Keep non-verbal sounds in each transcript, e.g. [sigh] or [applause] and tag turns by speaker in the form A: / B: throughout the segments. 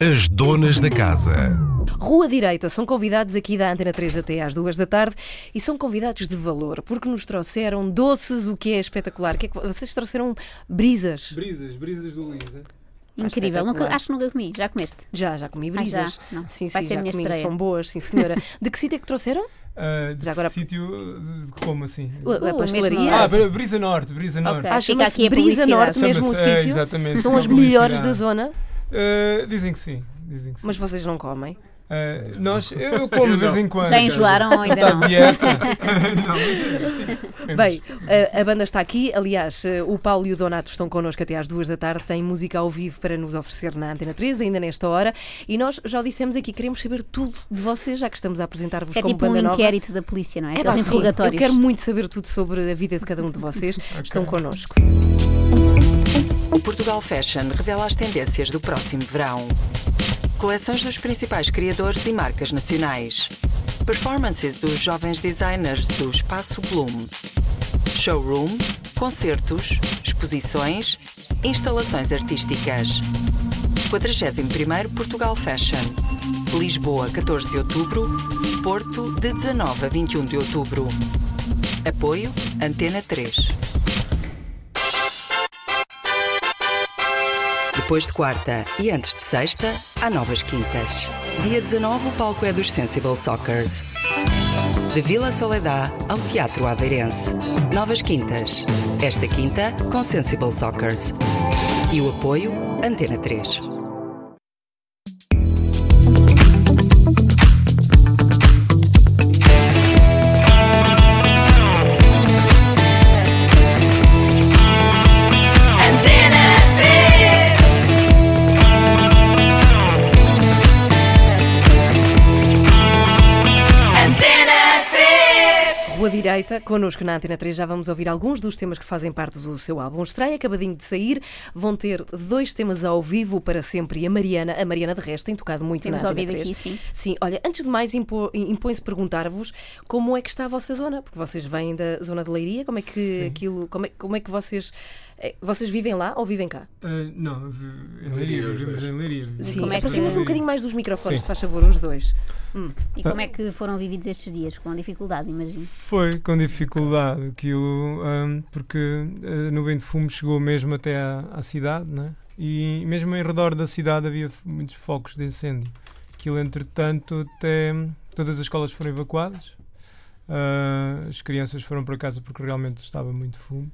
A: As donas da casa.
B: Rua Direita são convidados aqui da Antena 3 até às 2 da tarde e são convidados de valor porque nos trouxeram doces, o que é espetacular. Que é que vocês trouxeram brisas?
C: Brisas, brisas do Luísa.
D: Incrível. Nunca- acho que nunca comi. Já comeste?
B: Já, já comi
D: Ah, já?
B: brisas.
D: Não.
B: Sim,
D: Vai
B: sim,
D: ser a
B: já
D: minha
B: comi.
D: estreia.
B: São boas, sim, senhora. [laughs] De que sítio é que trouxeram?
C: Ah, de
B: Já agora-
C: sítio de como assim?
B: A- A
D: Uh,
B: pastelaria?
C: Ah, Br- Brisa Norte, Brisa Norte.
D: Ok.
B: Ah,
D: Fica aqui
B: Brisa. Norte mesmo o
C: é,
B: sítio.
C: exatamente,
B: São
C: uma
B: as melhores da zona,
C: Ah, dizem que sim, dizem que sim.
B: mas vocês não comem.
C: Ah, nós, eu, eu como de vez em quando.
D: Já enjoaram ou ainda não? [laughs]
C: não, mas é, sim.
B: Bem, a, a banda está aqui. Aliás, eh, o Paulo e o Donato estão connosco até às duas da tarde. Têm música ao vivo para nos oferecer na Antena 3, ainda nesta hora. E nós já o dissemos aqui, queremos saber tudo de vocês, já que estamos a apresentar-vos
D: É
B: como
D: tipo um
B: banda nova.
D: inquérito da polícia, não é?
B: É pá, sim, eu quero muito saber tudo sobre a vida de cada um de vocês. [laughs] Estão connosco.
E: O Portugal Fashion revela as tendências do próximo verão. Coleções dos principais criadores e marcas nacionais. Performances dos jovens designers do Espaço Bloom. Showroom, concertos, exposições, instalações artísticas. 41º Portugal Fashion. Lisboa, 14 de outubro. Porto, de 19 a 21 de outubro. Apoio Antena 3. Depois de quarta e antes de sexta, há novas quintas. Dia 19, o palco é dos Sensible Soccers. De Vila Soledad ao Teatro Aveirense. Novas quintas. Esta quinta, com Sensible Soccers. E o apoio, Antena 3.
B: Direita, connosco na Antena 3, já vamos ouvir alguns dos temas que fazem parte do seu álbum estreia, acabadinho de sair. Vão ter dois temas ao vivo para sempre e a Mariana, a Mariana de resto, tem tocado muito
D: Temos
B: na Antena
D: ouvido
B: 3.
D: aqui, sim.
B: Sim, olha, antes de mais impõe-se perguntar-vos como é que está a vossa zona, porque vocês vêm da zona de Leiria, como é que
C: Sim.
B: aquilo, como é, como é que vocês, vocês vivem lá ou vivem cá?
C: Ah, não, em Leiria, vivemos em Leiria.
B: Sim,
D: é que-
B: aproxima-se um bocadinho mais dos microfones,
C: Sim.
B: se faz favor, os dois.
D: E como é que foram vividos estes dias? Com dificuldade, imagino.
C: Foi com dificuldade aquilo, ahm, porque a nuvem de fumo chegou mesmo até à, à cidade, né? e mesmo em redor da cidade havia muitos focos de incêndio. Aquilo, entretanto, até todas as escolas foram evacuadas, ah, as crianças foram para casa porque realmente estava muito fumo,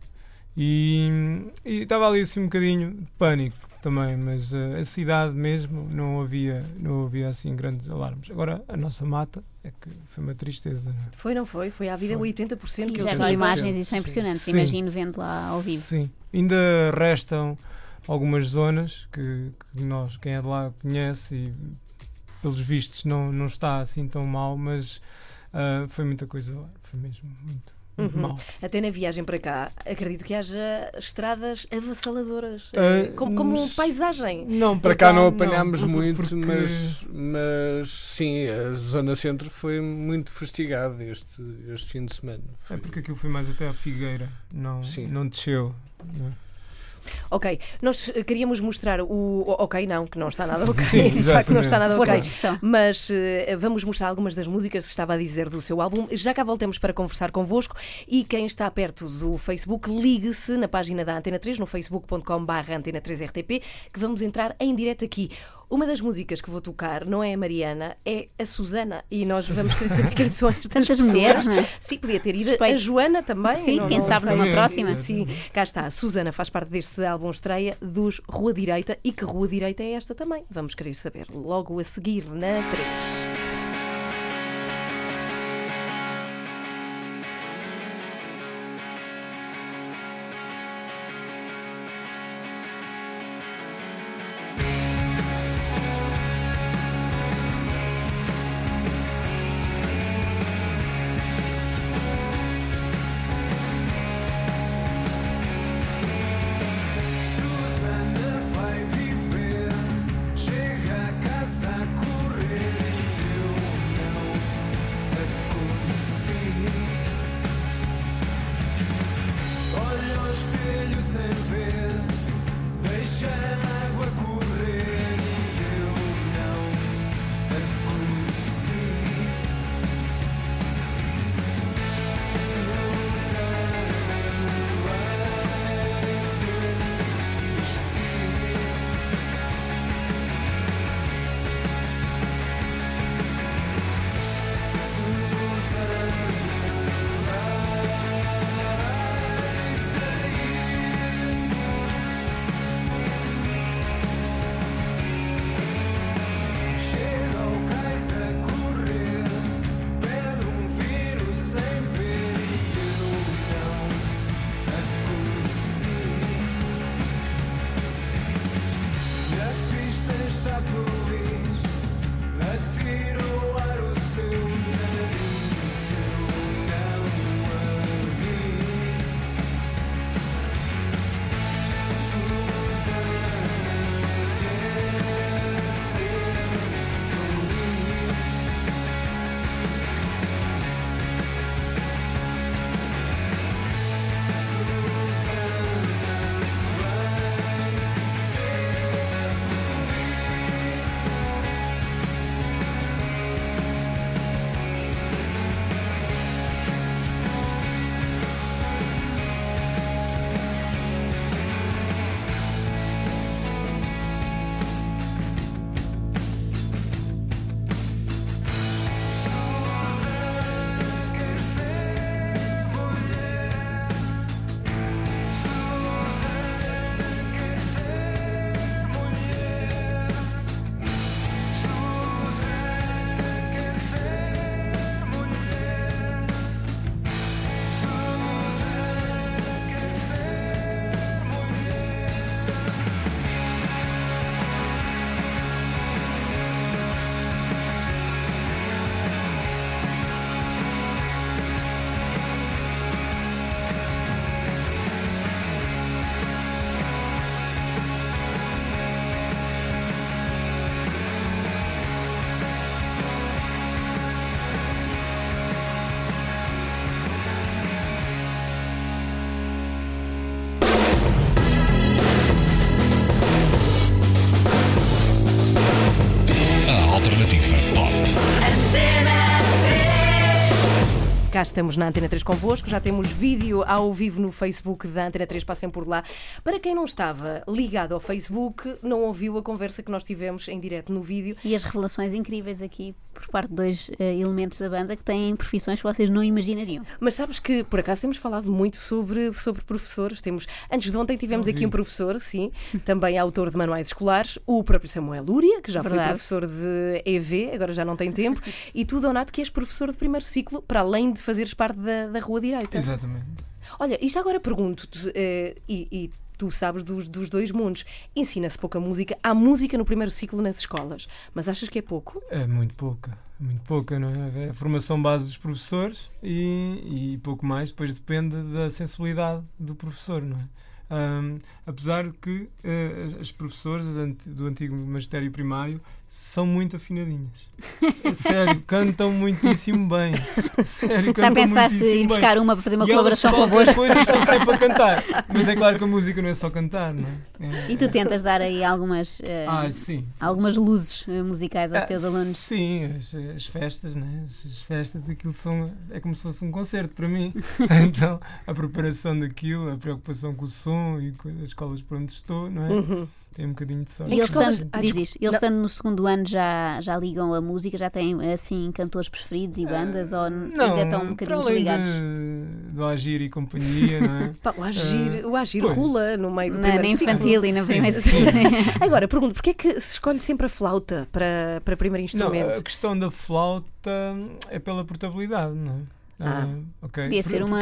C: e, estava ali assim um bocadinho de pânico também, mas ah, a cidade mesmo não havia, não havia assim grandes alarmes. Agora, a nossa mata é que foi uma tristeza. Não é?
B: Foi, não foi? Foi à vida
C: Foi.
B: 80%
D: Sim,
B: que
D: já
B: eles
D: vi imagens e são impressionantes.
C: Sim.
D: Imagino vendo lá ao vivo.
C: Sim, ainda restam algumas zonas que, que nós, quem é de lá, conhece e pelos vistos não, não está assim tão mal, mas ah, foi muita coisa lá, foi mesmo muito
B: Uhum. Até na viagem para cá, acredito que haja estradas avassaladoras, eh, como, como paisagem.
C: Não,
F: Para cá não apanhámos muito,
C: porque-
F: mas, mas sim, a zona centro foi muito fustigada este, este fim de semana.
C: É
F: Foi-
C: porque aquilo foi mais até à Figueira, não,
F: Sim.
C: não desceu. não é?
B: Ok, nós eh, queríamos mostrar o. Ok, não, que não está nada [laughs] ok.
C: Sim,
B: de facto, não está nada ok. Mas eh, vamos mostrar algumas das músicas que estava a dizer do seu álbum. Já cá voltamos para conversar convosco. E quem está perto do Facebook, ligue-se na página da Antena 3, no facebook.com.br Antena 3RTP, que vamos entrar em direto aqui. Uma das músicas que vou tocar não é a Mariana, é a Susana. E nós vamos querer saber quem são estas
D: Tantas
B: pessoas.
D: mulheres, não é?
B: Sim, podia ter ido.
D: Suspeito.
B: A Joana também.
D: Sim,
B: não-
D: quem
B: não
D: sabe numa próxima.
B: Sim, cá está. A Susana faz parte deste álbum estreia dos Rua Direita. E que Rua Direita é esta também? Vamos querer saber logo a seguir na 3. Cá estamos na Antena 3 convosco, já temos vídeo ao vivo no Facebook da Antena 3, passem por lá. Para quem não estava ligado ao Facebook, não ouviu a conversa que nós tivemos em direto no vídeo.
D: E as revelações incríveis aqui por parte de dois eh, elementos da banda que têm profissões que vocês não imaginariam.
B: Mas sabes que, por acaso, temos falado muito sobre, sobre professores. Temos, antes de ontem tivemos aqui um professor, sim, também autor de manuais escolares, o próprio Samuel Lúria, que já foi
D: Verdade.
B: professor de EV, agora já não tem tempo, e tu, Donato, que és professor de primeiro ciclo, para além de fazeres parte da, da Rua Direita.
C: Exatamente.
B: Olha, e já agora pergunto-te, eh, e, e tu sabes dos, dos dois mundos, ensina-se pouca música, há música no primeiro ciclo nas escolas, mas achas que é pouco?
C: É muito pouca, muito pouca, não é? É a formação base dos professores e, e pouco mais, depois depende da sensibilidade do professor, não é? Ahm, apesar de que eh, as- professoras ant- do antigo magistério primário são muito afinadinhas. É [laughs] Sério, cantam muitíssimo bem. Sério,
D: Já
C: cantam
D: pensaste em
C: bem.
D: buscar uma para fazer uma
C: E
D: colaboração
C: qualquer
D: convosco?
C: coisa, estão sempre a cantar. Mas é claro que a música não é só cantar, não é? É-
D: E tu tentas dar aí algumas, eh,
C: Ah, sim.
D: algumas luzes eh, musicais aos
C: Ah,
D: teus alunos.
C: Sim, as, as festas, né? As, as festas, aquilo são, é como se fosse um concerto para mim. [laughs] então, a preparação daquilo, a preocupação com o som e com as escolas por onde estou, não é?
B: Uhum.
C: Tem um bocadinho de sorte.
D: E eles estando,
B: Ah,
D: diz isto, eles
B: Não.
D: estando no segundo ano já, já ligam a música, já têm assim cantores preferidos e bandas ou n-
C: Não,
D: ainda estão um
C: para
D: bocadinho
C: além
D: desligados?
C: de, do Agir e companhia, não é? [laughs]
B: Pá, o Agir, o Agir
C: pois.
B: rula no meio do
D: Na, na
B: primeiro ciclo.
D: infantil e na
C: Sim,
D: primeira
C: sim. [laughs]
B: Agora, pergunto, porquê é que se escolhe sempre a flauta para, para primeiro
C: Não,
B: instrumento?
C: a questão da flauta é pela portabilidade, não é?
B: Ah.
C: ok.
D: Podia ser
C: Porque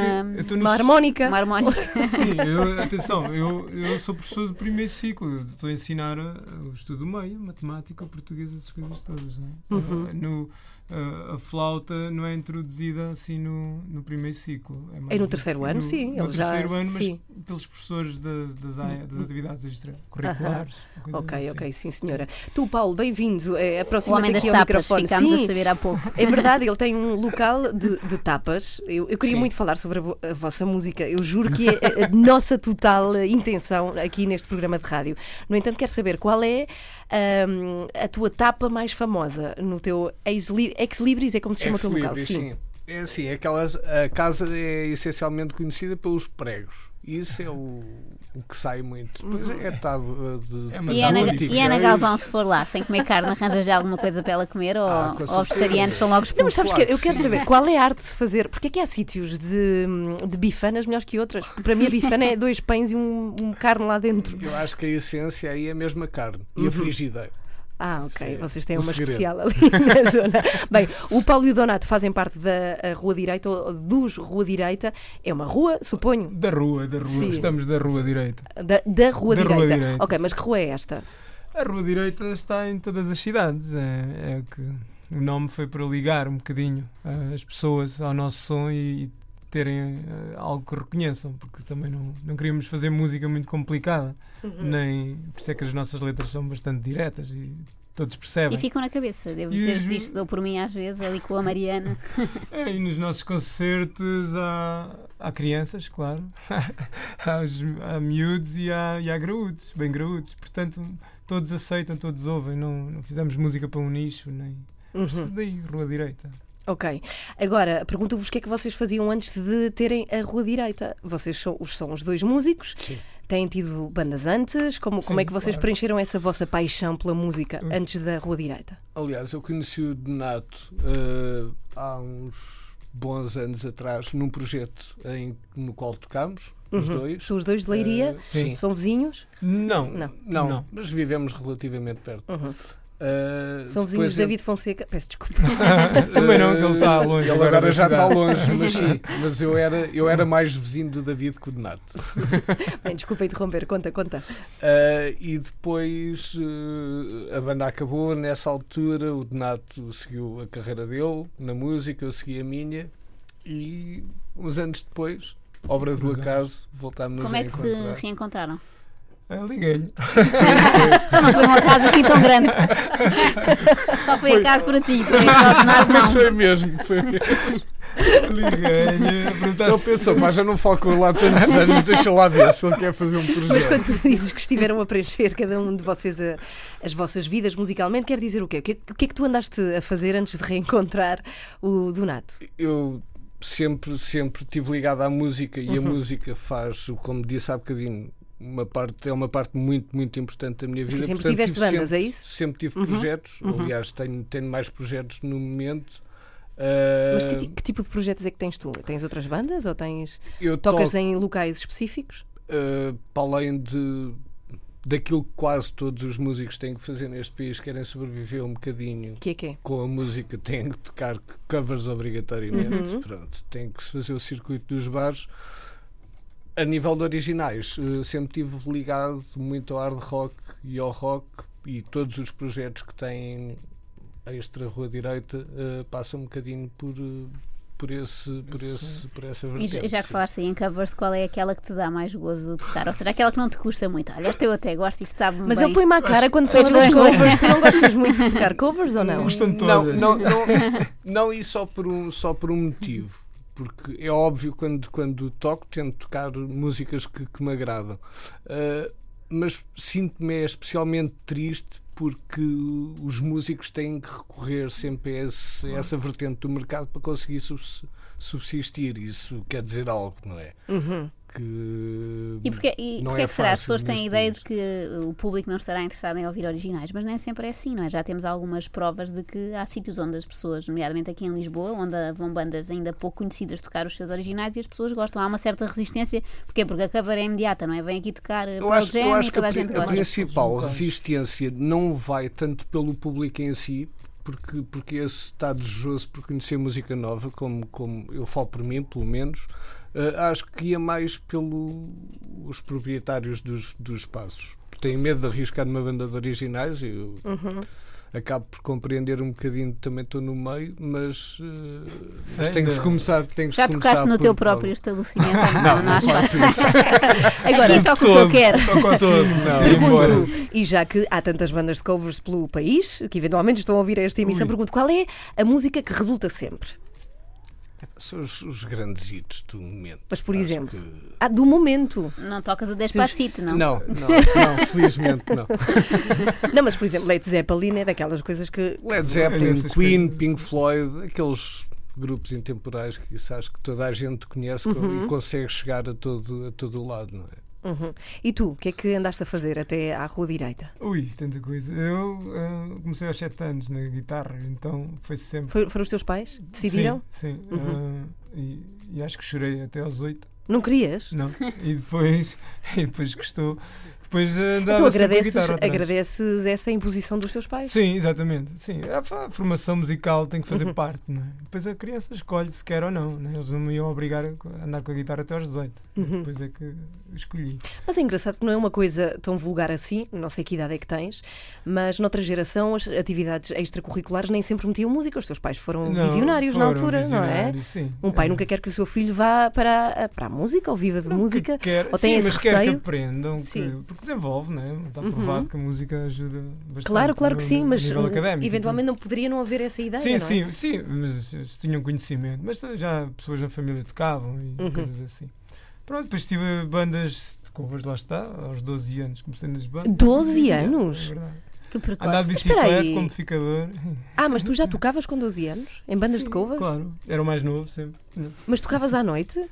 D: uma-
B: Uma harmónica?
D: Uma harmónica. [laughs]
C: Sim, eu, atenção, eu, eu sou professor do primeiro ciclo, estou a ensinar o estudo meio, matemática, português, essas coisas todas. Não é?
B: Uhum.
C: Uh, no, a flauta não é introduzida assim no, no primeiro ciclo. mais
B: É no
C: no-
B: terceiro ano, sim,
C: No
B: eles já-
C: terceiro ano, mas
B: sim.
C: pelos professores das, das, das atividades extracurriculares. coisas
B: Ok,
C: assim.
B: ok, sim senhora. Tu, Paulo, bem-vindo. É,
D: O
B: Aproxima-te
D: homem das
B: aqui ao
D: tapas,
B: microfone.
D: ficámos
B: Sim,
D: a saber há pouco.
B: É verdade, ele tem um [laughs] local de, de tapas. Eu, eu queria
F: Sim.
B: muito falar sobre a, a vossa música. Eu juro que é a, nossa total eh, intenção aqui neste programa de rádio. No entanto, quero saber qual é ahm, a tua tapa mais famosa no teu ex-li- ex-libris, é como se chama o teu local?
F: Ex-libris, sim. É assim, aquelas, a casa é essencialmente conhecida pelos pregos. Isso é o que sai muito. Depois
B: Uhum.
F: é tábua de.
C: É uma
D: E Ana, e a Ana
F: Reis.
D: Galvão, se for lá, sem comer carne, arranja já alguma coisa para ela comer ou,
F: Ah,
D: ou vegetarianos são logo
B: Não, mas sabes
F: Claro
B: que eu
F: que
B: quero
F: sim.
B: saber [laughs] qual é a arte de se fazer. Porque é que há sítios de, de bifanas melhores que outras? Para mim, a bifana é dois pães e um, um carne lá dentro.
F: Eu acho que a essência aí é a carne e
B: Uhum.
F: a frigideira.
B: Ah, ok.
F: Sim,
B: Vocês têm
F: o
B: uma
F: segredo.
B: especial ali [laughs] na [laughs] zona. Bem, o Paulo e o Donato fazem parte da a Rua Direita, ou dos Rua Direita. É uma rua, suponho,
C: Da rua, da rua.
B: Sim.
C: Estamos da rua direita.
B: da, da Rua
C: Da
B: Direita.
C: Rua Direita,
B: ok, mas que rua é esta?
C: A Rua Direita está em todas as cidades. É, é o que o nome foi para ligar um bocadinho eh, as pessoas ao nosso som e terem eh, algo que reconheçam, porque também não, não queríamos fazer música muito complicada,
B: Uhum.
C: nem por isso é que as nossas letras são bastante diretas e todos percebem.
D: E ficam na cabeça, devo dizer-vos
C: os-
D: isto, dou por mim às vezes, ali com a Mariana. [laughs]
C: É, e nos nossos concertos há, há crianças, claro, [laughs] há, os, há miúdos e há, e há graúdos, bem graúdos. Portanto, todos aceitam, todos ouvem. Não, não fizemos música para um nicho, nem.
B: Uhum.
C: Daí, Rua Direita.
B: Ok. Agora, pergunto-vos o que é que vocês faziam antes de terem a Rua Direita. Vocês são os, são os dois músicos,
F: Sim.
B: têm tido bandas antes. Como, como
C: Sim,
B: é que vocês
C: claro.
B: preencheram essa vossa paixão pela música
C: Hum.
B: antes da Rua Direita?
F: Aliás, eu conheci o Donato eh, há uns bons anos atrás num projeto em, no qual tocámos, os
B: Uhum.
F: dois.
B: São os dois de Leiria?
C: Sim.
F: sim.
B: São vizinhos?
C: Não.
B: Não.
F: Não,
C: Não.
F: mas vivemos relativamente perto.
B: Uhum.
F: Eh,
B: São vizinhos de David Fonseca? Peço desculpa. [laughs]
C: Também não, que ele está longe.
F: Ele agora já está longe, mas sim. Mas eu era, eu era mais vizinho do David que o Donato. [laughs]
B: Bem, desculpa interromper, conta, conta.
F: Uh, e depois uh, a banda acabou. Nessa altura, o Donato seguiu a carreira dele na música, eu segui a minha. E uns anos depois, obra do acaso, voltámos
D: Como
F: a
D: é que se
F: encontrar.
D: reencontraram?
C: Ah, Liguei-lhe. [laughs]
D: Não foi uma casa assim tão grande. [laughs] Só foi,
F: Foi.
D: acaso para ti, para o Donato,
F: Mas
D: não.
F: foi mesmo. Foi.
C: Liguei-lhe. a
F: Ele pensou, mas já não falo com ele há tantos anos, deixa lá ver se ele quer fazer um
B: Mas
F: projeto.
B: quando tu dizes que estiveram a preencher cada um de vocês a- as vossas vidas musicalmente, quer dizer o quê? O que, o que é que tu andaste a fazer antes de reencontrar o Donato?
F: Eu sempre, sempre estive ligado à música e a
B: Uhum.
F: música faz, como disse há bocadinho, uma parte, é uma parte muito, muito importante da minha vida.
B: sempre
F: Portanto,
B: tiveste
F: tive
B: bandas,
F: sempre,
B: é isso?
F: Sempre tive
B: Uhum.
F: projetos.
B: Uhum.
F: Aliás, tenho, tenho mais projetos no momento. Uh,
B: Mas que, ti- que tipo de projetos é que tens tu? Tens outras bandas ou tens
F: eu
B: tocas
F: toco,
B: em locais específicos?
F: uh, para além de daquilo que quase todos os músicos têm que fazer neste país, querem sobreviver um bocadinho
B: Que é que é?
F: com a música, [laughs] têm que tocar covers obrigatoriamente.
B: Uhum.
F: Pronto, tem que se fazer o circuito dos bares. A nível de originais, eh, sempre estive ligado muito ao hard rock e ao rock e todos os projetos que têm extra rua direita eh, passam um bocadinho por, eh, por, esse, por, esse, por essa
D: E
F: vertente.
D: já- já que falaste aí em covers, qual é aquela que te dá mais gozo de tocar? Ou será aquela que não te custa muito? Olha, esta eu até gosto, isto sabe
B: Mas
D: bem.
B: ele põe-me à cara quando fala das covers. [laughs] Tu não gostas muito de tocar covers ou não?
C: Gostam
F: Não,
C: todas.
F: não, não, não e só por um, só por um motivo. Porque é óbvio quando, quando toco, tento tocar músicas que, que me agradam. Uh, mas sinto-me especialmente triste porque os músicos têm que recorrer sempre a, esse- a essa vertente do mercado para conseguir subs- subsistir. Isso quer dizer algo, não é?
B: Uhum.
F: Que
D: E porquê, e
F: não
D: porquê
F: é
D: é que será? As pessoas têm a ideia de que o público não estará interessado em ouvir originais, mas nem sempre é assim, não é? Já temos algumas provas de que há sítios onde as pessoas, nomeadamente aqui em Lisboa, onde vão bandas ainda pouco conhecidas tocar os seus originais e as pessoas gostam. Há uma certa resistência. Porquê? Porque a cover é imediata, não é? Vem aqui tocar
F: Eu acho,
D: Jam
F: eu
D: e
F: acho
D: toda
F: a,
D: a gente
F: pri- a
D: gosta.
F: principal resistência não vai tanto pelo público em si, porque, porque esse está desejoso por conhecer música nova, como, como eu falo por mim, pelo menos. Eh, acho que ia mais pelos proprietários dos, dos espaços. Têm medo de arriscar numa banda de originais. Eu
B: Uhum.
F: Acabo por compreender um bocadinho, também estou no meio, mas, eh, mas tem que se começar. Tem que
D: Já
F: se
D: tocaste
F: começar
D: no teu próprio estabelecimento? [laughs]
F: Não,
D: não,
F: não
D: espaço.
F: faço isso.
B: Agora, [laughs]
D: Aqui toco o que eu quero.
F: Não.
B: pergunto, e já que há tantas bandas de covers pelo país, que eventualmente estão a ouvir esta emissão,
C: Ui.
B: pergunto qual é a música que resulta sempre?
F: São os, os grandes hits do momento.
B: Mas, por
F: Acho
B: exemplo,
F: que-
B: Ah, do momento.
D: Não tocas o Despacito, não?
F: Não, [laughs] não, não, felizmente não. [laughs]
B: Não, mas por exemplo, Led Zeppelin é daquelas coisas que.
F: Led Zeppelin, Queen,
C: coisas,
F: Pink Floyd, aqueles grupos intemporais que isso acho que toda a gente conhece
B: Uhum.
F: e consegue chegar a todo, a todo o lado, não é?
B: Uhum. E tu, o que é que andaste a fazer até à rua direita?
C: Ui, tanta coisa. Eu ah, comecei aos 7 anos na guitarra, então foi sempre.
B: Foi- foram os teus pais? Decidiram?
C: Sim, sim.
B: Uhum.
C: Ah, e, e acho que chorei até aos 8.
B: Não querias?
C: Não. E depois, [laughs] e depois gostou. Depois ah, andava a
B: agradeces,
C: guitarra
B: agradeces essa imposição dos teus pais?
C: Sim, exatamente. Sim, a, formação musical tem que fazer
B: Uhum. [laughs]
C: parte, não é? Depois a criança escolhe se quer ou não, né? Eles não me iam obrigar a andar com a guitarra até aos 18.
B: Uhum.
C: Depois é que escolhi.
B: Mas é engraçado que não é uma coisa tão vulgar assim, não sei que idade é que tens, mas noutra geração as atividades extracurriculares nem sempre metiam música. Os teus pais foram
C: Não,
B: visionários na
C: foram
B: altura, não é?
C: visionários, Sim.
B: Um pai
C: É.
B: nunca quer que o seu filho vá para a, para a música ou viva de
C: Não,
B: música.
C: que quer,
B: ou tem
C: sim,
B: esse
C: mas quer que
B: receio?
C: aprendam, que-
B: Sim.
C: porque desenvolve, não é? Está
B: Uhum.
C: provado que a música ajuda bastante.
B: Claro, claro que
C: no-
B: sim, mas
C: académico,
B: eventualmente não poderia não haver essa ideia,
C: Sim,
B: não é?
C: sim, sim, mas tinham conhecimento. Mas já pessoas na família tocavam e
B: Uhum.
C: coisas assim. Pronto, depois tive bandas de covers, lá está, aos 12 anos comecei nas bandas.
B: 12
C: É,
B: anos?
C: É verdade.
D: Que precoce.
C: Andar de bicicleta como ficador.
B: Ah, mas tu já [laughs] tocavas com 12 anos? Em bandas de
C: Sim,
B: covers?
C: Claro, era o mais novo sempre.
B: Mas tocavas à noite?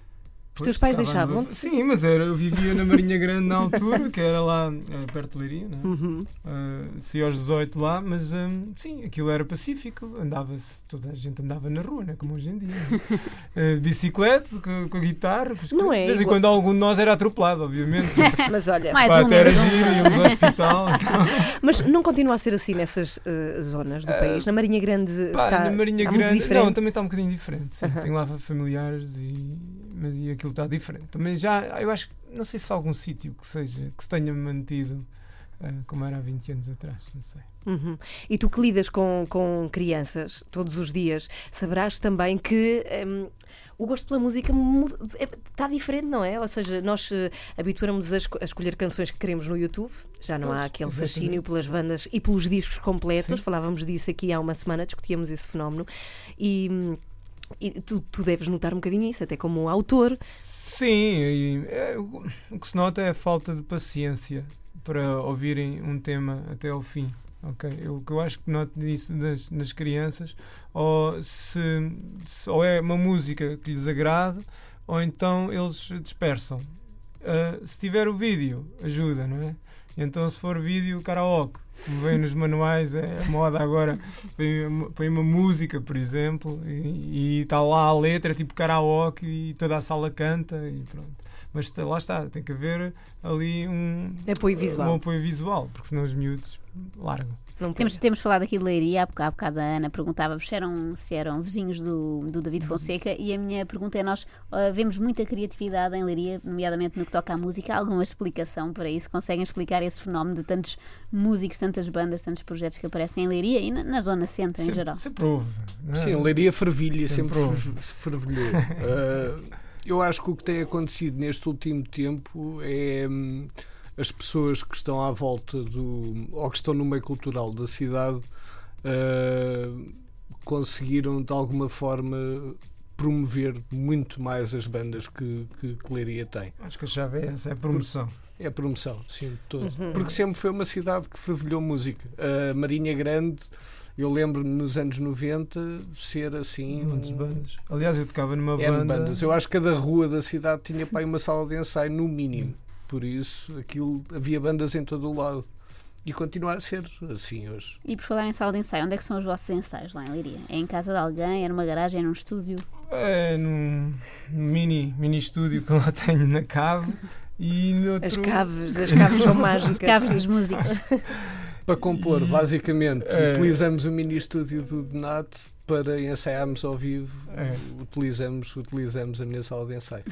B: Os teus pais deixavam?
C: no- Sim, mas era, eu vivia na Marinha Grande na altura, que era lá era perto de Leiria, não é?
B: Uhum.
C: Uh, saí aos 18 lá, mas hum, sim, aquilo era pacífico, andava-se, toda a gente andava na rua, né, como hoje em dia. né? [laughs] Uh, bicicleta, com, com a guitarra, com
B: Não é
C: De vez em quando algum de nós era atropelado, obviamente. [laughs]
B: Mas olha,
D: Mais
C: Pá,
D: um
C: era
D: um.
C: giro, íamos ao hospital. [laughs]
B: mas não continua a ser assim nessas eh, zonas do país? Na Marinha Grande
C: Pá,
B: está,
C: na Marinha
B: está muito
C: Grande,
B: diferente?
C: não, também está um bocadinho diferente. Sim. Tenho lá familiares e, mas e aquilo está diferente. Também já, eu acho não sei se há algum sítio que seja que se tenha mantido ah, como era há 20 anos atrás, não sei.
B: Uhum. E tu que lidas com, com crianças todos os dias, saberás também que hum, o gosto pela música muda- é- está diferente, não é? Ou seja, nós eh, habituamos a, esco- a escolher canções que queremos no YouTube, já não há
C: Pois,
B: aquele
C: exatamente.
B: fascínio pelas bandas e pelos discos completos.
C: Sim.
B: Falávamos disso aqui há uma semana, discutíamos esse fenómeno. E. e tu, tu deves notar um bocadinho isso, até como um autor.
C: Sim, e, é, o que se nota é a falta de paciência para ouvirem um tema até ao fim. ok? Eu- O que eu acho que noto disso das, nas crianças, ou, se, se- ou é uma música que lhes agrada, ou então eles dispersam. Ah, se tiver o vídeo, ajuda, não é? Então, se for vídeo, karaoke, como vem nos manuais, é a moda agora. Põe, uma música, por exemplo, e está lá a letra, tipo karaoke, e toda a sala canta, e pronto. Mas lá está, tem que haver ali um,
B: Apoio
C: um
B: visual.
C: apoio visual, porque senão os miúdos largam.
B: Não
D: Temos, temos falado aqui de Leiria, há boca- há bocado a Ana perguntava-vos se eram, se eram vizinhos do, do David Fonseca e a minha pergunta é: nós ah, vemos muita criatividade em Leiria, nomeadamente no que toca à música. Há alguma explicação para isso? Conseguem explicar esse fenómeno de tantos músicos, tantas bandas, tantos projetos que aparecem em Leiria e na, na Zona Centro em
C: Sempre,
D: geral?
C: sempre houve. não é?
F: Sim, Leiria fervilha,
C: Sempre
F: sempre,
C: houve. [laughs]
F: fervilhou. [laughs] Ah, eu acho que o que tem acontecido neste último tempo é hum, as pessoas que estão à volta do. ou que estão no meio cultural da cidade ah, conseguiram de alguma forma promover muito mais as bandas que, que, que Leiria tem.
C: Acho que a chave é essa, é a promoção.
F: É a promoção, sim, de todo.
B: Uhum.
F: Porque sempre foi uma cidade que fervilhou música. A Marinha Grande, eu lembro-me nos anos 90 ser assim.
C: Muitas
F: um-
C: bandas. Aliás, eu tocava numa
F: N
C: banda.
F: bandas. Eu acho que cada rua da cidade tinha para aí uma sala de ensaio, no mínimo. Por isso, aquilo havia bandas em todo o lado. E continua a ser assim hoje.
D: E por falar em sala de ensaio, onde é que são os vossos ensaios lá em Leiria? É em casa de alguém? É numa garagem? É num estúdio?
C: É num mini, mini estúdio que lá tenho na cave. E no outro...
B: As caves, as caves são mágicas.
D: Os cabos dos músicos.
F: Para compor, basicamente,
C: É.
F: utilizamos o mini estúdio do Donato para ensaiarmos ao vivo.
C: É.
F: Utilizamos, utilizamos a minha sala de ensaio.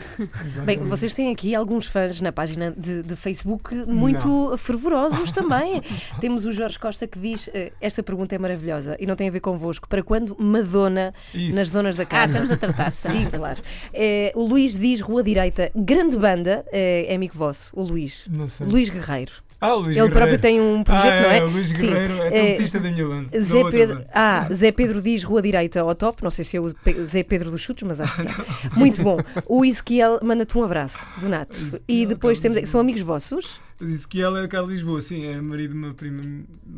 B: Bem, vocês têm aqui alguns fãs na página de, de Facebook muito fervorosos também. [laughs] Temos o Jorge Costa que diz: eh, Esta pergunta é maravilhosa e não tem a ver convosco. Para quando Madonna
C: Isso.
B: nas zonas da
D: Ah,
B: casa?
D: estamos a tratar.
B: Sim, claro. Eh, o Luís diz Rua Direita, grande banda, eh, é amigo vosso, o Luís.
C: Não.
B: Luís Guerreiro.
C: Ah, Luís
B: Ele próprio
C: Guerreiro.
B: tem um projeto,
C: ah,
B: não é?
C: o Luís
B: Sim.
C: Guerreiro é
B: É,
C: trompetista da minha banda. da
B: Zé Pedro,
C: banda.
B: ah, [laughs] Zé Pedro diz Rua Direita ao top. Não sei se é o Pe- Zé Pedro dos Chutos, mas acho que é. [laughs] Muito bom. O Ezequiel manda-te um abraço, Donato. E depois temos. São amigos vossos?
C: Disse que ela é cá de Lisboa, sim, é marido de uma prima.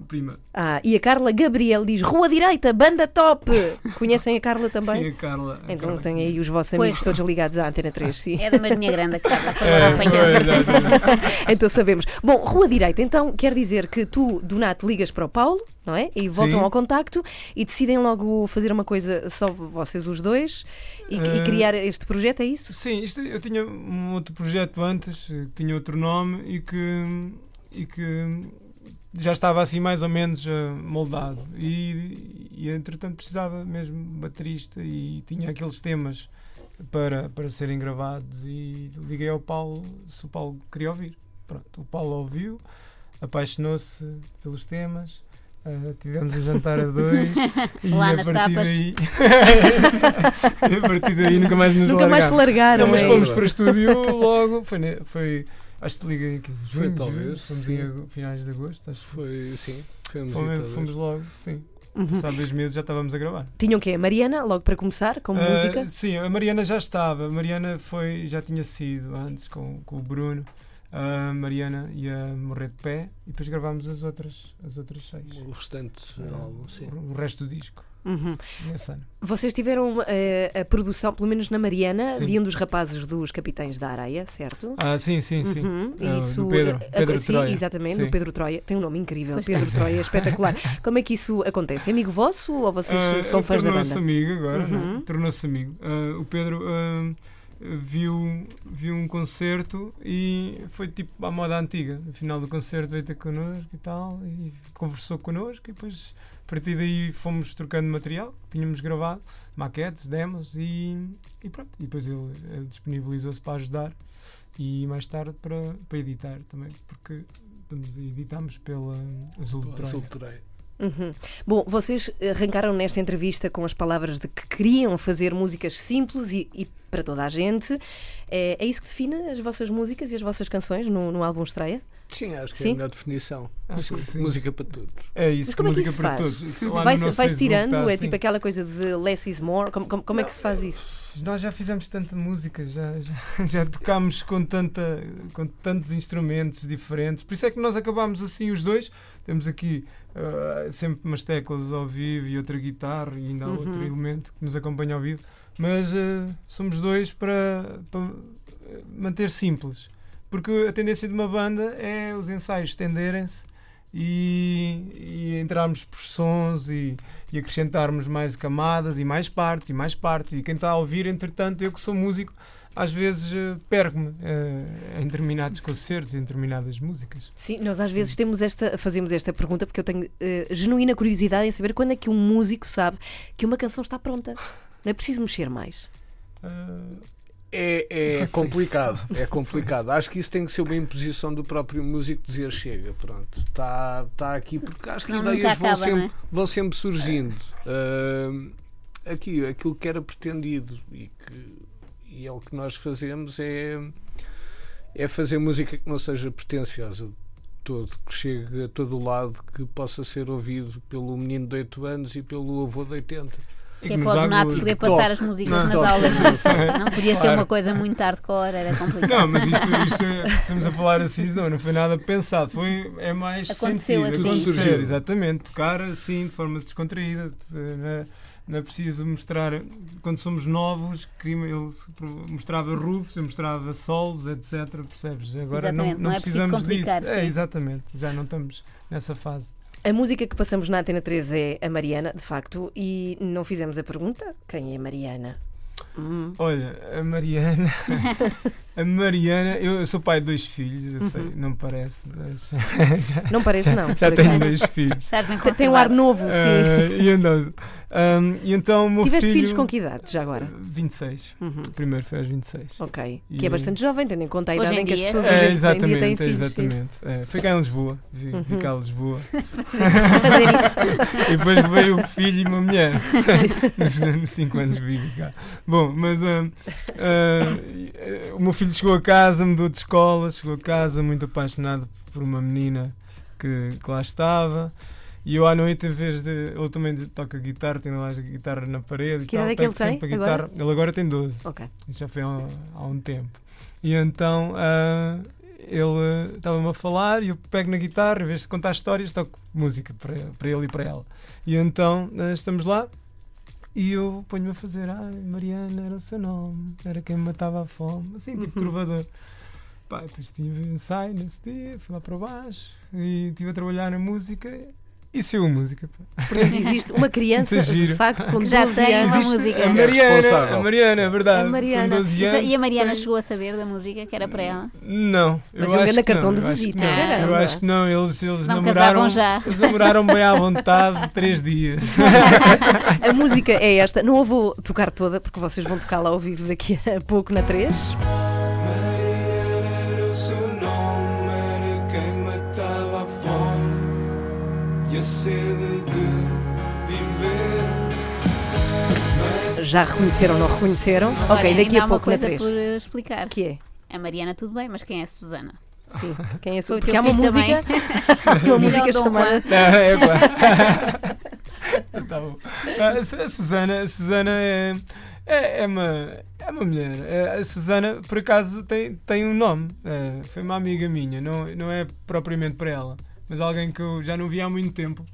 C: prima.
B: Ah, e a Carla Gabriel diz Rua Direita, banda top! [laughs] Conhecem a Carla também?
C: Sim, a Carla. a
B: Então
C: Carla
B: tem aí os vossos
D: Pois.
B: amigos todos ligados à Antena 3, sim.
D: É da Marinha Grande, a [laughs] Carla. Foi
C: É, foi,
B: então sabemos. Bom, Rua Direita, então quer dizer que tu, Donato, ligas para o Paulo, não é? E voltam
C: Sim.
B: ao contacto e decidem logo fazer uma coisa só vocês os dois e, e
C: Eh,
B: criar este projeto, é isso?
C: Sim, isto, eu tinha um outro projeto antes, que tinha outro nome e que, e que já estava assim mais ou menos eh, moldado. E, e entretanto precisava mesmo de baterista e tinha aqueles temas para, para serem gravados e liguei ao Paulo se o Paulo queria ouvir. Pronto, o Paulo ouviu, apaixonou-se pelos temas. Eh, tivemos um jantar a dois [laughs] e
D: Lá
C: a
D: nas
C: partir
D: tapas.
C: daí [laughs] a partir daí nunca mais nos
B: Nunca mais se largaram,
C: Não, mas
B: é
C: fomos para o estúdio logo. Foi, ne- foi acho que liguei aqui.
F: Foi,
C: Junho,
F: talvez,
C: julho, fomos
F: sim.
C: em ago- finais de agosto. Acho que foi.
F: Foi, sim, fomos,
C: Fomos, fomos logo, sim.
B: Uhum.
C: Passado dois meses já estávamos a gravar.
B: Tinham que A Mariana, logo para começar, como
C: Ah,
B: música?
C: Sim, a Mariana já estava. A Mariana foi, já tinha sido antes com, com o Bruno. A Mariana ia morrer de pé e depois gravámos as outras, as outras seis.
F: O restante
C: Ah,
F: álbum, sim.
C: o, resto do disco,
B: Uhum.
C: nesse ano.
B: Vocês tiveram eh, a produção, pelo menos na Mariana,
C: Sim.
B: de um dos rapazes dos Capitães da Areia, certo?
C: Ah, sim, sim, sim.
B: Uhum,
C: Ah,
B: isso,
C: do Pedro,
B: eh,
C: Pedro
B: sim,
C: Troia.
B: exatamente,
C: Sim.
B: do Pedro Troia. Tem um nome incrível,
D: Pois
B: Pedro
D: tem.
B: Troia, espetacular. [laughs] Como é que isso acontece? É amigo vosso ou vocês
C: Ah,
B: são fãs da
C: Tornou-se
B: banda?
C: amigo agora,
B: Uhum.
C: né? tornou-se amigo. Ah, o Pedro ah, viu, viu um concerto e foi tipo à moda antiga. No final do concerto veio ter connosco e tal, e conversou connosco e depois a partir daí fomos trocando material que tínhamos gravado, maquetes, demos e, e pronto. E depois ele, ele disponibilizou-se para ajudar e mais tarde para, para editar também, porque editamos pela Azul Troia.
B: Uhum. Bom, vocês arrancaram nesta entrevista com as palavras de que queriam fazer músicas simples e, e para toda a gente. É, é isso que define as vossas músicas e as vossas canções no, no álbum estreia?
F: Sim, acho que é
B: Sim?
F: a melhor definição.
C: Acho que sim.
F: Música para todos.
C: É isso,
B: Mas como é que
C: música
B: isso
C: para
B: faz?
C: todos. Lá no
B: vai-se
C: Facebook
B: tirando, é
C: assim.
B: tipo aquela coisa de less is more. Como, como, como é que se faz isso?
C: Nós já fizemos tanta música, já, já, [laughs] já tocámos com, tanta, com tantos instrumentos diferentes, por isso é que nós acabámos assim os dois. Temos aqui ah, sempre umas teclas ao vivo e outra guitarra e ainda há
B: Uhum.
C: outro elemento que nos acompanha ao vivo, mas ah, somos dois para, para manter simples, porque a tendência de uma banda é os ensaios estenderem-se e, e entrarmos por sons e, e acrescentarmos mais camadas e mais partes e mais partes. E quem está a ouvir, entretanto, eu que sou músico, às vezes eh, perco-me eh, em determinados concertos, em determinadas músicas.
B: Sim, nós às vezes temos esta, fazemos esta pergunta porque eu tenho eh, genuína curiosidade em saber quando é que um músico sabe que uma canção está pronta. Não é preciso mexer mais.
C: Ah,
F: É, é
C: Não
F: complicado, [laughs] é complicado. Acho que isso tem que ser uma imposição do próprio músico dizer chega, pronto, está tá aqui, porque acho que
D: nunca
F: ideias vão,
D: acaba, não
F: sempre,
D: é?
F: vão sempre surgindo. Ahm, aqui, aquilo que era pretendido e, que, e é o que nós fazemos é, é fazer música que não seja pretenciosa todo, que chegue a todo o lado, que possa ser ouvido pelo menino de 8 anos e pelo avô de 80.
C: e
D: Que é para o Donato poder passar as músicas
C: Não,
D: nas
F: toque.
D: aulas. [laughs] Não podia ser
C: Claro.
D: uma coisa muito hardcore, era complicado.
C: Não, mas isto, isto é- estamos a falar assim, não, não foi nada pensado, foi, é mais
D: Aconteceu
C: sentido,
D: assim.
C: acontecer,
F: Surgiu.
C: exatamente, tocar assim, de forma descontraída, de- não é, é preciso mostrar, quando somos novos, ele mostrava roofs, eu mostrava solos, etc, percebes? Agora não, não,
D: não é
C: precisamos disso, é, exatamente, já não estamos nessa fase.
B: A música que passamos na Antena 3 é a Mariana, de facto, e não fizemos a pergunta: quem é a Mariana? Hum.
C: Olha, a Mariana. [laughs] A Mariana, eu, eu sou pai de dois filhos, eu sei,
B: Uhum.
C: não parece, mas [laughs]
B: Não parece, não.
C: já tenho dois filhos.
D: Bem
B: Tem- um ar novo, sim.
C: Ah, e, então, ahm, e então o meu
B: Tiveste
C: filho.
B: filhos com que idade, já agora?
C: 26.
B: Uhum.
C: O primeiro foi aos 26.
B: Ok.
C: E-
B: Que é bastante jovem, tendo em conta a idade
D: em
B: em que as pessoas
C: É,
B: hoje
C: exatamente,
B: têm filhos.
C: exatamente. É, foi cá em Lisboa, vi, vi
B: Uhum.
C: cá em Lisboa. [laughs] E depois veio o filho e uma mulher. [laughs] nos 5 anos vivi cá. Bom, mas ahm, ah, o meu filho chegou a casa, mudou de escola, chegou a casa muito apaixonado por uma menina que, que lá estava. E eu à noite, em vez de. Ele também toca guitarra, tem lá a guitarra na parede.
B: Que
C: e tal,
B: é que ele tem
C: a guitarra. Ele agora tem 12.
B: Ok.
C: Isso já foi há, há um tempo. E então ah, ele estava-me a falar e eu pego na guitarra, em vez de contar histórias, toco música para, para ele e para ela. E então ah, estamos lá e eu ponho-me a fazer, ai, Mariana era o seu nome, era quem me matava a fome, assim, tipo
B: Uhum.
C: trovador. Pá, depois tive ensaio nesse dia, fui lá para baixo e estive a trabalhar na música e saiu a música. pá.
B: Portanto, existe uma criança,
C: Muito
B: de facto, com
D: Que já
B: 12
D: tem
B: anos.
D: uma música.
C: a
D: É
C: Mariana, a Mariana, é verdade.
B: A Mariana.
C: 12
D: E a Mariana
C: tem-
D: chegou a saber da música que era para ela?
C: Não,
B: Mas
C: eu
B: é um
C: acho
B: grande
C: que
B: cartão
C: não,
B: de
C: eu acho
B: visita,
C: não.
B: caramba.
C: Eu acho que não, eles, eles
D: Não
C: namoraram.
D: já.
C: Eles namoraram bem à vontade três dias. [laughs]
B: A música é esta. Não a vou tocar toda, porque vocês vão tocá-la ao vivo daqui a pouco na 3.
C: A sede de viver.
B: Já reconheceram ou não reconheceram?
D: Mas
B: ok,
D: olha,
B: daqui
D: ainda há
B: a
D: uma
B: pouco na
D: coisa
B: 3.
D: por eh, explicar.
B: Que é?
D: A Mariana, tudo bem, mas quem é a Susana?
B: Sim. Quem é a
D: Foi
B: sua?
D: o
B: Porque há uma música, [laughs] uma música chamada.
C: Não, é claro. [laughs] Tá bom. Ah, A Su- a Susana, a Susana é, é, é uma, é uma mulher. É, A Susana, por acaso, tem, tem um nome. É, foi uma amiga minha. Não, não é propriamente para ela, mas alguém que eu já não vi há muito tempo.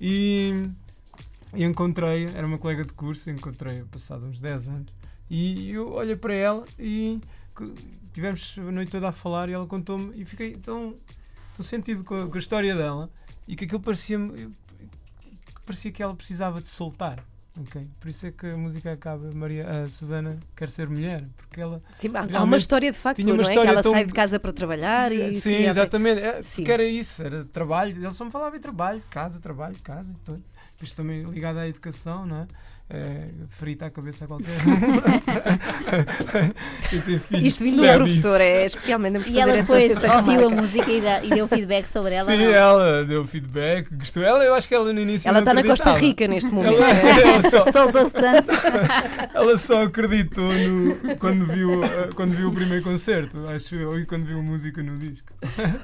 C: E, e encontrei, era uma colega de curso, encontrei passado uns 10 anos. E eu olhei para ela e tivemos a noite toda a falar e ela contou-me e fiquei tão, tão sentido com a, com a história dela e que aquilo parecia-me parecia que ela precisava de soltar. Ok? Por isso é que a música acaba. Maria, a Susana quer ser mulher, porque ela.
B: Sim, há- uma história de facto, não é? Que ela
C: tão-
B: sai de casa para trabalhar e
C: Sim,
B: se-
C: exatamente. É,
B: Sim.
C: Porque era isso, era trabalho. Ele só me falava em trabalho, casa, trabalho, casa e tudo. depois também ligado à educação, não é? É, frita a cabeça a qualquer [laughs]
B: Isto vindo do professor, é especialmente
D: E ela depois ouviu a música e, dá- e deu feedback sobre ela.
C: Sim,
D: não?
C: ela deu feedback, gostou. Ela, eu acho que ela no início
B: Ela está na Costa. Rica neste momento.
C: Ela, [laughs] ela só, [laughs]
D: Soltou-se tanto.
C: ela só acreditou no, quando, viu, eh, quando viu o primeiro concerto, acho eu, e quando viu a música no disco.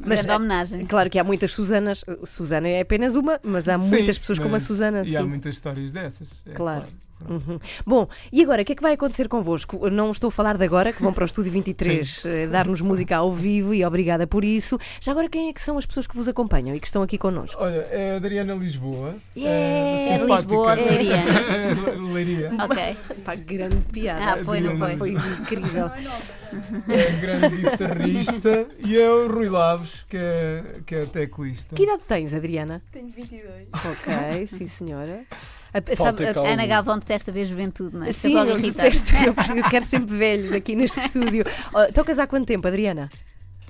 B: Mas,
D: Grande homenagem.
B: Claro que há muitas Susanas. Susana é apenas uma, mas há
C: Sim,
B: muitas pessoas como a
C: mas-
B: Susana.
C: E há muitas histórias dessas. é
B: Claro.
C: Pronto.
B: Uhum. Bom, e agora, o que é que vai acontecer convosco? Não estou a falar de agora, que vão para o Estúdio 23 eh, dar-nos música ao vivo e obrigada por isso. Já agora, quem é que são as pessoas que vos acompanham e que estão aqui connosco?
C: Olha, é a Adriana Lisboa.
B: Yeah!
D: É de
C: simpática.
D: Lisboa, de Leiria. [laughs]
C: Leiria.
D: Ok.
B: Pá, grande piada.
D: Ah, foi, não foi?
B: Foi incrível. [laughs]
C: É a grande guitarrista. e é o Rui Laves, que é, que é teclista.
B: Que idade tens, Adriana?
G: Tenho 22.
B: Ok, sim senhora. A, sabe- a-.
D: Ana Galvão detesta ver juventude, não é?
B: Sim,
D: Fica logo
B: eu, detesto, eu, [laughs] eu quero sempre velhos aqui neste estúdio. Oh, Tocas há quanto tempo, Adriana?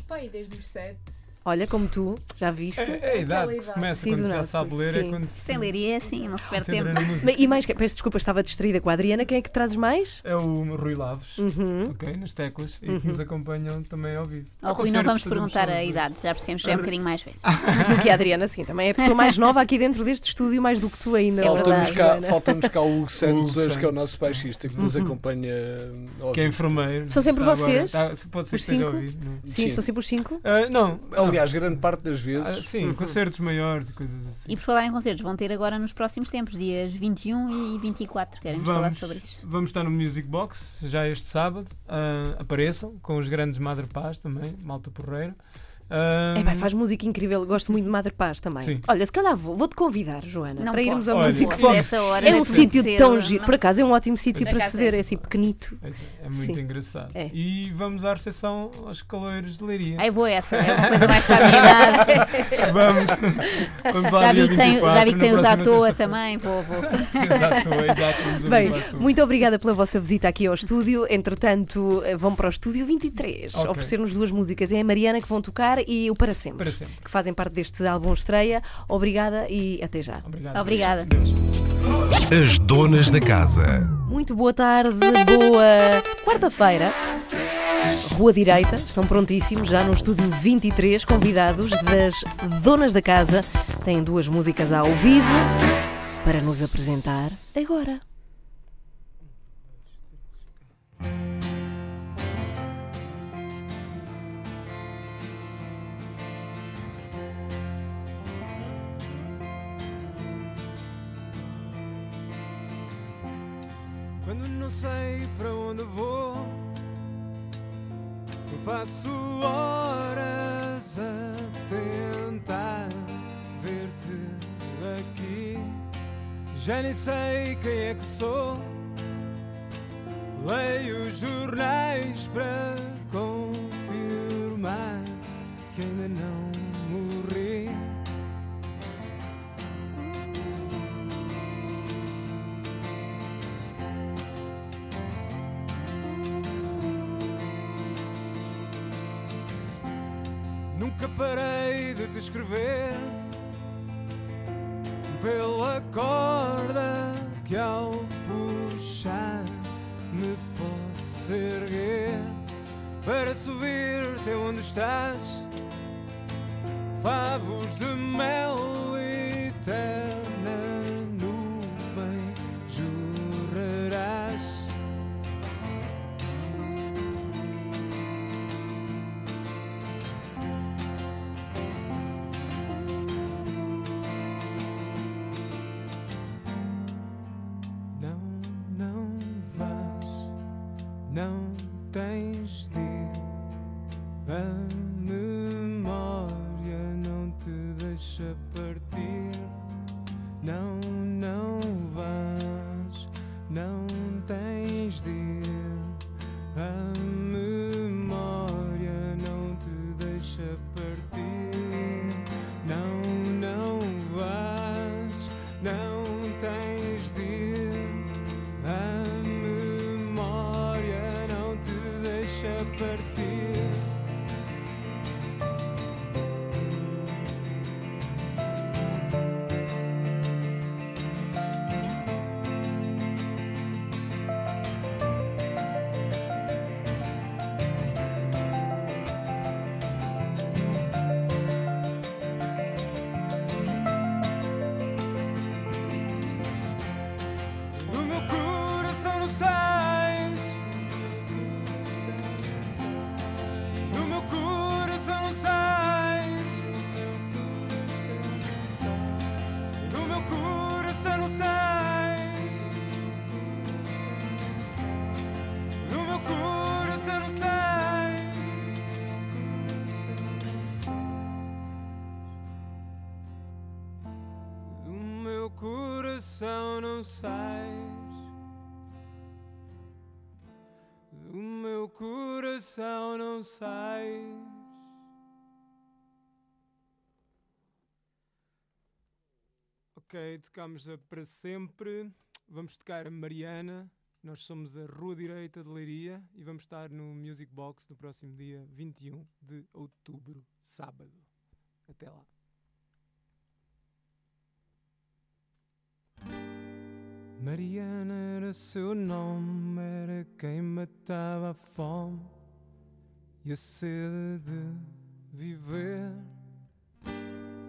G: Pai, desde os 7.
B: Olha, como tu, já viste?
C: É, é a idade que se começa
B: Sim,
C: quando
B: do
C: já sabe ler, é quando se,
D: Sem leiria é assim, não se perde tempo.
B: E mais, peço desculpa, estava distraída com a Adriana. Quem é que trazes mais?
C: É o Rui Laves,
B: Uhum.
C: ok, nas teclas, e que nos acompanham também ao vivo.
D: Ao
C: Há
D: Rui não vamos perguntar a idade, já percebemos que já é um bocadinho mais velho. [laughs]
B: Do que a Adriana, sim. Também é a pessoa mais nova aqui dentro deste estúdio, mais do que tu ainda.
D: É
F: Falta-nos
D: verdade,
F: cá, falta cá o Hugo [laughs] Santos, hoje, que é o nosso baixista, que nos acompanha. ao
C: Que é enfermeiro.
B: São sempre vocês?
C: pode ser
B: Os
C: que esteja a
B: cinco?
C: ouvir. não?
B: Sim,
F: Sim.
B: são sempre os cinco.
C: Ah, não, não.
F: Aliás, grande parte das vezes.
C: Ah, sim, concertos maiores e coisas assim.
D: E por falar em concertos, vão ter agora nos próximos tempos, dias 21 e 24. Queremos falar
C: Vamos,
D: sobre isso.
C: vamos estar no Music Box já este sábado. Ah, apareçam com os grandes Madre Paz também, Malta Porreira. Ah,
B: É, pá, faz música incrível. Gosto muito de Madre Paz também.
C: Sim.
B: Olha, se calhar vou, vou-te convidar, Joana,
D: Não
B: para irmos
D: posso,
B: ao Music. Box. É um sítio
D: cedo,
B: tão giro.
D: não-
B: Por acaso é um ótimo sítio
D: Por
B: para se ver,
D: é.
B: é assim pequenito.
C: É, é muito
B: Sim.
C: engraçado.
B: É.
C: E vamos à recepção aos caloiros de Leiria.
D: Aí vou essa, é uma coisa mais para a minha idade.
C: Vamos, vamos lá
D: Já vi que tem,
C: 24,
D: já vi que tem os à toa também, vou, vou.
C: Exato, exato. Vamos
B: Bem, muito obrigada pela vossa visita aqui ao estúdio. Entretanto, eh, vão para o estúdio 23
C: Ok.
B: oferecer-nos duas músicas. É a Mariana que vão tocar e o Para Sempre,
C: Para sempre.
B: que fazem parte deste álbum estreia. Obrigada e até já.
C: Obrigado.
D: Obrigada.
C: Deus.
A: As donas da casa.
B: Muito boa tarde, boa quarta-feira. Rua Direita, estão prontíssimos, já no estúdio 23, convidados das donas da casa. Têm duas músicas ao vivo para nos apresentar agora.
C: Não sei para onde vou, passo horas a tentar ver-te aqui. Já nem sei quem é que sou. Leio os jornais para confirmar que ainda não escrever pela corda que ao puxar me posso erguer para subir até onde estás. Favos de mel A não sais. Do meu coração não sais. Ok, tocamos a para sempre. Vamos tocar a Mariana. Nós somos a Rua Direita de Leiria e vamos estar no Music Box no próximo dia 21 de outubro, sábado. Até lá. Mariana era seu nome, era quem matava a fome e a sede de viver.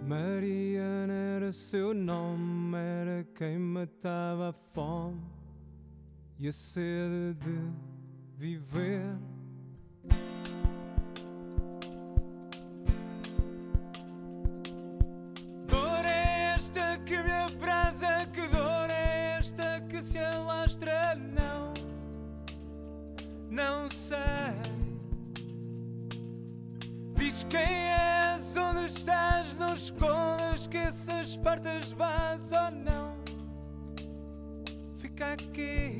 C: Mariana era seu nome, era quem matava a fome e a sede de viver. Quem és, onde estás, não escondas que essas partes vás ou não. Fica aqui,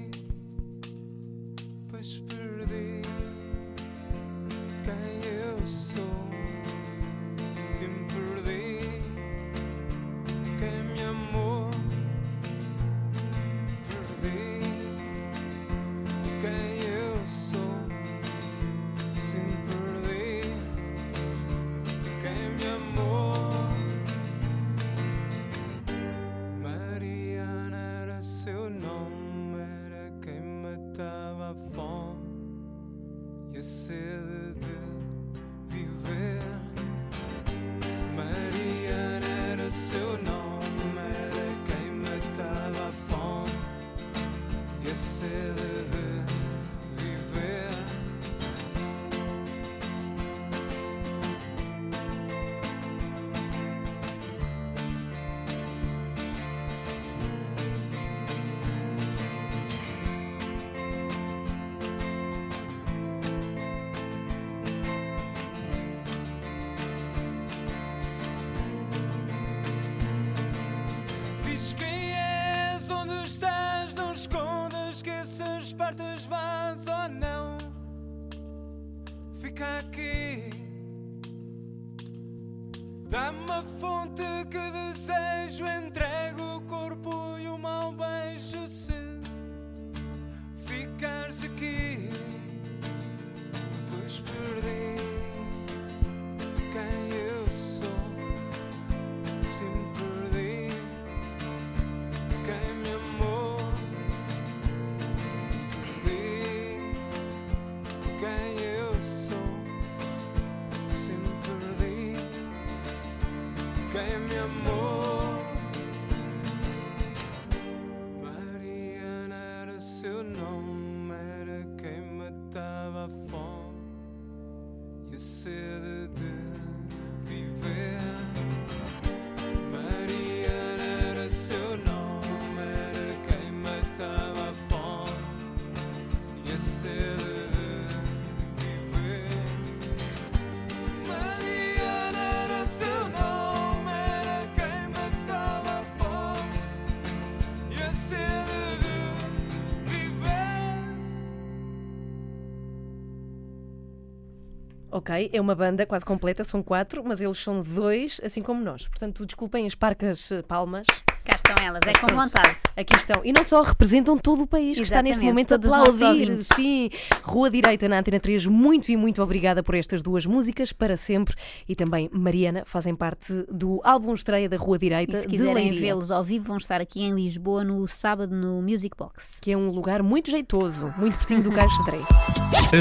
B: Ok, é uma banda quase completa, são quatro, mas eles são dois, assim como nós. Portanto, desculpem as parcas eh, palmas.
D: Cá estão elas, é com vontade.
B: Aqui estão. E não só representam todo o país que está neste
D: Exatamente,
B: momento a aplaudir. Sim. Rua Direita na Antena 3, muito e muito obrigada por estas duas músicas, para sempre. E também Mariana fazem parte do álbum estreia da Rua Direita
D: E se quiserem vê-los ao vivo, vão estar aqui em Lisboa no sábado no Music Box.
B: que é um lugar muito jeitoso, muito pertinho do Caixa 3.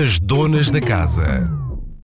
A: As donas da casa.